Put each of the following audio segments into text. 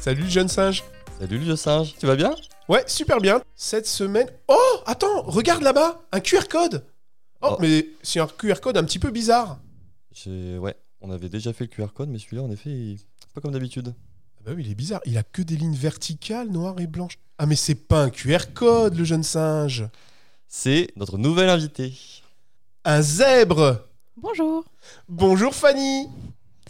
Salut le jeune singe. Salut le vieux singe, tu vas bien? Ouais, super bien. Cette semaine. Oh, attends, regarde là-bas, un QR code. Oh, Oh. mais c'est un QR code un petit peu bizarre. J'ai- Ouais, on avait déjà fait le QR code, mais celui-là, en effet, il... pas comme d'habitude. Ah Bah oui, il est bizarre. Il a que des lignes verticales, noires et blanches. Ah, mais c'est pas un QR code, le jeune singe. C'est notre nouvel invité. Un zèbre. Bonjour, Bonjour Fanny.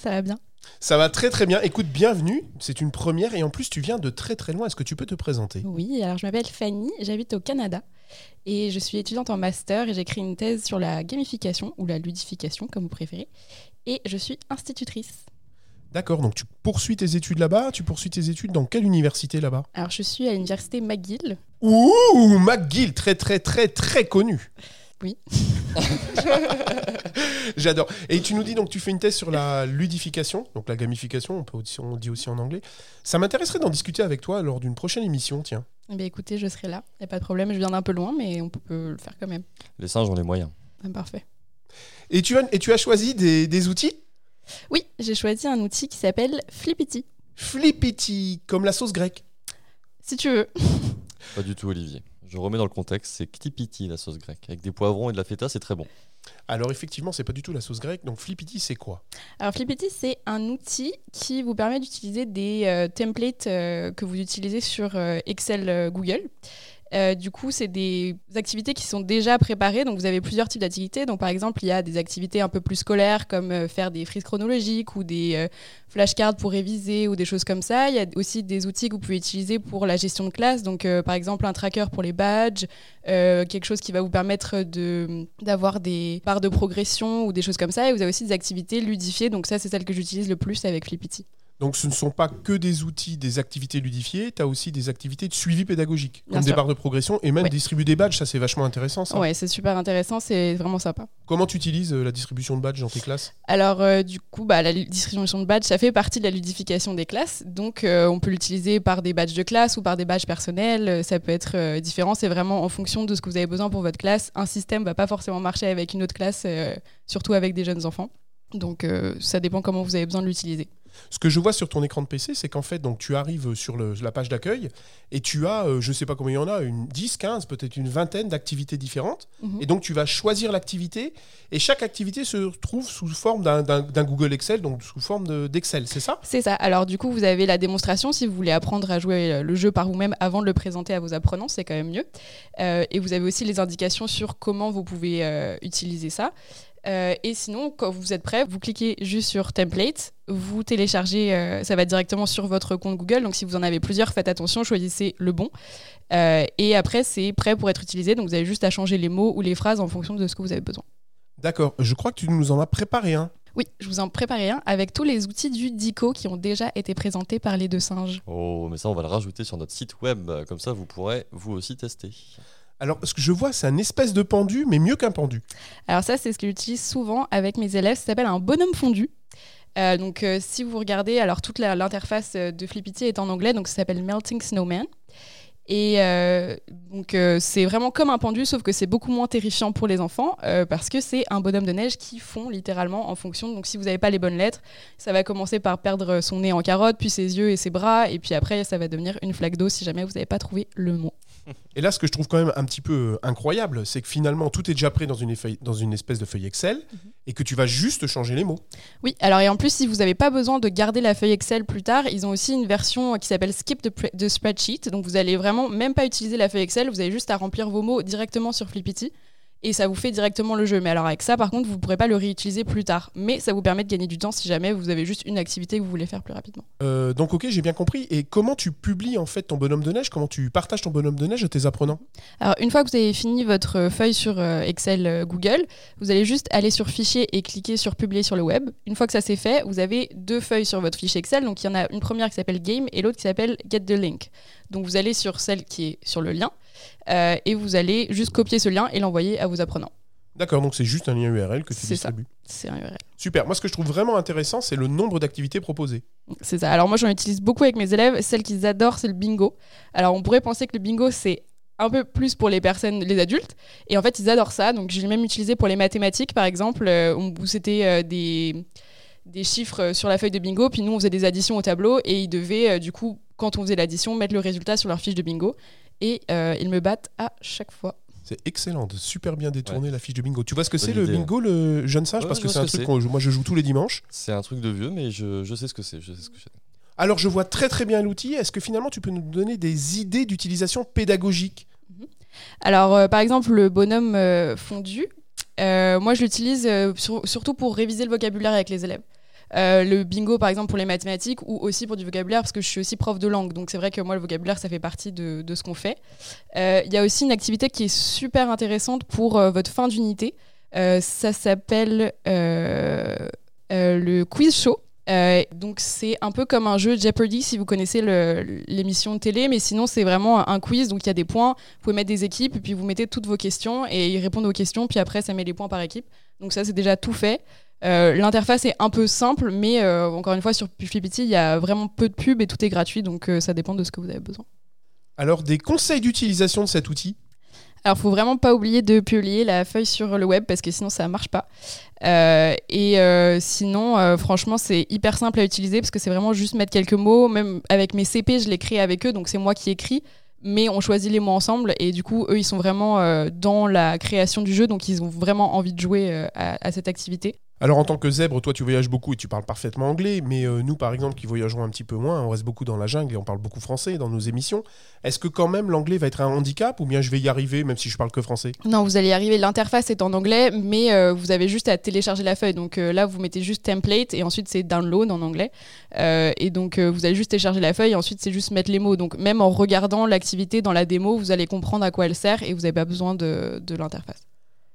ça va bien? Ça va très très bien. Écoute, bienvenue. C'est une première et en plus tu viens de très très loin. Est-ce que tu peux te présenter? Oui, alors je m'appelle Fanny, j'habite au Canada et je suis étudiante en master et j'écris une thèse sur la gamification ou la ludification comme vous préférez et je suis institutrice. D'accord, donc tu poursuis tes études là-bas. Tu poursuis tes études dans quelle université là-bas? Alors je suis à l'université McGill. Ouh, McGill, très très très très connu. Oui. J'adore. Et tu nous dis donc tu fais une thèse sur la ludification, donc la gamification, on, peut aussi, on dit aussi en anglais. Ça m'intéresserait d'en discuter avec toi lors d'une prochaine émission, tiens. Eh bien écoutez, je serai là, il n'y a pas de problème, je viens d'un peu loin mais on peut le faire quand même. Les singes ont les moyens. Ah, parfait. Et tu as, et tu as choisi des, des outils? Oui, j'ai choisi un outil qui s'appelle Flippity. Flippity, comme la sauce grecque. Si tu veux. Pas du tout, Olivier. Je remets dans le contexte, c'est Ktipiti, la sauce grecque. Avec des poivrons et de la feta, c'est très bon. Alors effectivement, c'est pas du tout la sauce grecque. Donc Flippity, c'est quoi? Alors Flippity, c'est un outil qui vous permet d'utiliser des euh, templates euh, que vous utilisez sur euh, Excel Google. Euh, du coup, c'est des activités qui sont déjà préparées. Donc, vous avez plusieurs types d'activités. Donc, par exemple, il y a des activités un peu plus scolaires, comme euh, faire des frises chronologiques ou des euh, flashcards pour réviser ou des choses comme ça. Il y a aussi des outils que vous pouvez utiliser pour la gestion de classe. Donc, par exemple, un tracker pour les badges, quelque chose qui va vous permettre d'avoir des barres de progression ou des choses comme ça. Et vous avez aussi des activités ludifiées. Donc, ça, c'est celle que j'utilise le plus avec Flippity. Donc ce ne sont pas que des outils, des activités ludifiées, tu as aussi des activités de suivi pédagogique, Bien comme des barres de progression et même Ouais. distribuer des badges, ça c'est vachement intéressant ça. Ouais, c'est super intéressant. C'est vraiment sympa. Comment tu utilises euh, la distribution de badges dans tes classes? Alors, euh, du coup, bah, la distribution de badges, ça fait partie de la ludification des classes. Donc, euh, on peut l'utiliser par des badges de classe ou par des badges personnels. Ça peut être différent. C'est vraiment en fonction de ce que vous avez besoin pour votre classe. Un système va pas forcément marcher avec une autre classe, surtout avec des jeunes enfants. Donc, ça dépend comment vous avez besoin de l'utiliser. Ce que je vois sur ton écran de PC, c'est qu'en fait, donc, tu arrives sur le- la page d'accueil et tu as, euh, je sais pas combien il y en a, une 10, 15, peut-être une vingtaine d'activités différentes. Mhm. Et donc tu vas choisir l'activité et chaque activité se trouve sous forme d'un- Google Excel, donc sous forme de- d'Excel, c'est ça? C'est ça. Alors du coup, vous avez la démonstration si vous voulez apprendre à jouer euh, le jeu par vous-même avant de le présenter à vos apprenants, c'est quand même mieux. Euh, et vous avez aussi les indications sur comment vous pouvez euh, utiliser ça. Euh, et sinon, quand vous êtes prêt, vous cliquez juste sur Template, vous téléchargez, euh, ça va directement sur votre compte Google. Donc si vous en avez plusieurs, faites attention, choisissez le bon. Euh, et après, c'est prêt pour être utilisé. Donc vous avez juste à changer les mots ou les phrases en fonction de ce que vous avez besoin. D'accord, je crois que tu nous en as préparé un. Oui, je vous en préparais un avec tous les outils du DICO qui ont déjà été présentés par les deux singes. Oh, mais ça, on va le rajouter sur notre site web. Comme ça, vous pourrez vous aussi tester. Alors, ce que je vois, c'est un espèce de pendu, mais mieux qu'un pendu. Alors ça, c'est ce que j'utilise souvent avec mes élèves. Ça s'appelle un bonhomme fondu. Euh, donc euh, si vous regardez, alors toute l'interface euh, de Flippity est en anglais, donc ça s'appelle Melting Snowman. Et donc c'est vraiment comme un pendu, sauf que c'est beaucoup moins terrifiant pour les enfants parce que c'est un bonhomme de neige qui fond littéralement en fonction. Donc si vous n'avez pas les bonnes lettres, ça va commencer par perdre son nez en carotte, puis ses yeux et ses bras, et puis après ça va devenir une flaque d'eau si jamais vous n'avez pas trouvé le mot. Et là, ce que je trouve quand même un petit peu euh, incroyable, c'est que finalement, tout est déjà prêt dans une, feuille- dans une espèce de feuille Excel Mhm. et que tu vas juste changer les mots. Oui, alors et en plus, si vous n'avez pas besoin de garder la feuille Excel plus tard, ils ont aussi une version qui s'appelle Skip the Spreadsheet. Donc vous allez vraiment même pas utiliser la feuille Excel, vous avez juste à remplir vos mots directement sur Flippity et ça vous fait directement le jeu. Mais alors avec ça, par contre, vous ne pourrez pas le réutiliser plus tard. Mais ça vous permet de gagner du temps si jamais vous avez juste une activité que vous voulez faire plus rapidement. Euh, donc, ok, j'ai bien compris. Et comment tu publies en fait ton bonhomme de neige? Comment tu partages ton bonhomme de neige à tes apprenants? Alors une fois que vous avez fini votre euh, feuille sur euh, Excel Google, vous allez juste aller sur Fichier et cliquer sur Publier sur le web. Une fois que ça c'est fait, vous avez deux feuilles sur votre fichier Excel. Donc il y en a une première qui s'appelle Game et l'autre qui s'appelle Get the Link. Donc vous allez sur celle qui est sur le lien euh, et vous allez juste copier ce lien et l'envoyer à vos apprenants. D'accord, donc c'est juste un lien URL que tu distribues. C'est un URL. Super. Moi, ce que je trouve vraiment intéressant, c'est le nombre d'activités proposées. C'est ça. Alors moi j'en utilise beaucoup avec mes élèves. Celle qu'ils adorent, c'est le bingo. Alors on pourrait penser que le bingo c'est un peu plus pour les personnes, les adultes. Et en fait, ils adorent ça. Donc, j'ai même utilisé pour les mathématiques, par exemple, euh, où c'était euh, des, des chiffres sur la feuille de bingo, puis nous on faisait des additions au tableau et ils devaient du coup, quand on faisait l'addition, mettre le résultat sur leur fiche de bingo. Et ils me battent à chaque fois. C'est excellent, de super bien détourner la fiche de bingo. Tu vois ce que c'est le idée, bingo, le jeune sage Ouais, Parce je que c'est un truc que moi je joue tous les dimanches. C'est un truc de vieux, mais je, je sais ce que c'est. Je sais ce que c'est. Alors je vois très très bien l'outil. Est-ce que finalement tu peux nous donner des idées d'utilisation pédagogique? Alors, euh, par exemple, le bonhomme euh, fondu, euh, moi je l'utilise euh, sur- surtout pour réviser le vocabulaire avec les élèves. Euh, le bingo, par exemple, pour les mathématiques ou aussi pour du vocabulaire, parce que je suis aussi prof de langue. Donc, c'est vrai que moi, le vocabulaire, ça fait partie de, ce qu'on fait. Euh, Il y a aussi une activité qui est super intéressante pour euh, votre fin d'unité. Ça s'appelle le quiz show. Donc c'est un peu comme un jeu Jeopardy si vous connaissez l'émission de télé, mais sinon c'est vraiment un quiz. Donc il y a des points, vous pouvez mettre des équipes, et puis vous mettez toutes vos questions et ils répondent aux questions, puis après ça met les points par équipe. Donc ça c'est déjà tout fait. Euh, L'interface est un peu simple, mais euh, encore une fois sur Flippity il y a vraiment peu de pubs et tout est gratuit, donc euh, ça dépend de ce que vous avez besoin. Alors des conseils d'utilisation de cet outil? Alors, faut vraiment pas oublier de publier la feuille sur le web parce que sinon ça marche pas. Euh, et euh, sinon, euh, franchement, c'est hyper simple à utiliser parce que c'est vraiment juste mettre quelques mots. Même avec mes CP, je l'ai créé avec eux, donc c'est moi qui écris. Mais on choisit les mots ensemble et du coup, eux, ils sont vraiment dans la création du jeu, donc ils ont vraiment envie de jouer à, à cette activité. Alors en tant que zèbre, toi tu voyages beaucoup et tu parles parfaitement anglais, mais euh, nous par exemple qui voyageons un petit peu moins, on reste beaucoup dans la jungle et on parle beaucoup français dans nos émissions. Est-ce que quand même l'anglais va être un handicap ou bien je vais y arriver même si je parle que français? Non, vous allez y arriver. L'interface est en anglais, mais euh, vous avez juste à télécharger la feuille. Donc euh, là, vous mettez juste template et ensuite c'est download en anglais. Et donc vous allez juste télécharger la feuille et ensuite c'est juste mettre les mots. Donc même en regardant l'activité dans la démo, vous allez comprendre à quoi elle sert et vous n'avez pas besoin de, de l'interface.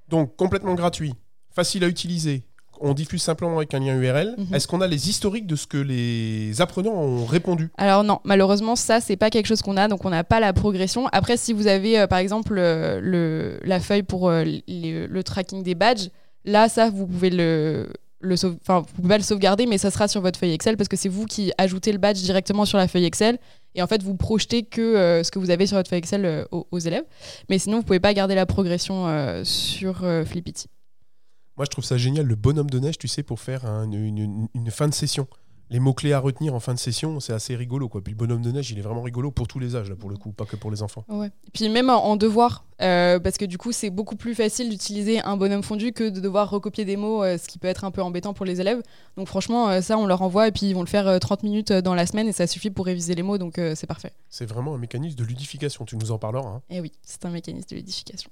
Donc complètement gratuit, facile à utiliser. On diffuse simplement avec un lien URL. Mhm. Est-ce qu'on a les historiques de ce que les apprenants ont répondu? Alors non, malheureusement, ça, c'est pas quelque chose qu'on a, donc on n'a pas la progression. Après, si vous avez, euh, par exemple, euh, le, la feuille pour euh, les- le tracking des badges, là, ça, vous pouvez le... Le sauve- enfin, vous pouvez pas le sauvegarder, mais ça sera sur votre feuille Excel parce que c'est vous qui ajoutez le badge directement sur la feuille Excel et en fait vous projetez que euh, ce que vous avez sur votre feuille Excel euh, aux, aux élèves. Mais sinon, vous pouvez pas garder la progression euh, sur Flippity. Moi je trouve ça génial le bonhomme de neige, tu sais, pour faire un- une, une- une fin de session. Les mots-clés à retenir en fin de session, c'est assez rigolo. Quoi. Puis le bonhomme de neige, il est vraiment rigolo pour tous les âges, là, pour le coup, pas que pour les enfants. Ouais. Puis même en, devoir, euh, parce que du coup, c'est beaucoup plus facile d'utiliser un bonhomme fondu que de devoir recopier des mots, euh, ce qui peut être un peu embêtant pour les élèves. Donc franchement, euh, ça, on leur envoie et puis ils vont le faire euh, 30 minutes dans la semaine et ça suffit pour réviser les mots, donc c'est parfait. C'est vraiment un mécanisme de ludification, tu nous en parleras. hein. Et oui, c'est un mécanisme de ludification.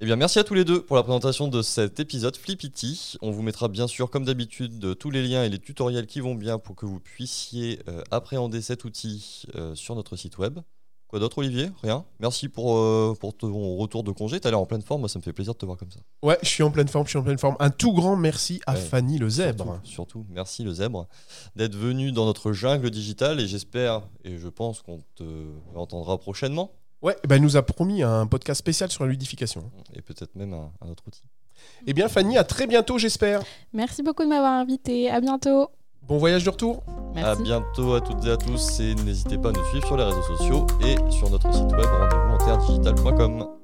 Eh bien, merci à tous les deux pour la présentation de cet épisode Flippity. On vous mettra bien sûr, comme d'habitude, tous les liens et les tutoriels qui vont bien pour que vous puissiez euh, appréhender cet outil euh, sur notre site web. Quoi d'autre, Olivier? Rien? Merci pour, euh, pour ton retour de congé. T'as l'air en pleine forme? Moi, ça me fait plaisir de te voir comme ça. Ouais, je suis en pleine forme, je suis en pleine forme. Un tout grand merci à Ouais. Fanny le zèbre. Surtout, surtout, merci le zèbre d'être venu dans notre jungle digitale et j'espère et je pense qu'on te entendra prochainement Ouais, eh ben, elle nous a promis un podcast spécial sur la ludification. et peut-être même un, un autre outil. Eh bien, Fanny, à très bientôt, j'espère. Merci beaucoup de m'avoir invité. À bientôt. Bon voyage de retour. Merci. À bientôt à toutes et à tous et n'hésitez pas à nous suivre sur les réseaux sociaux et sur notre site web rendez-vous en terredigital.com.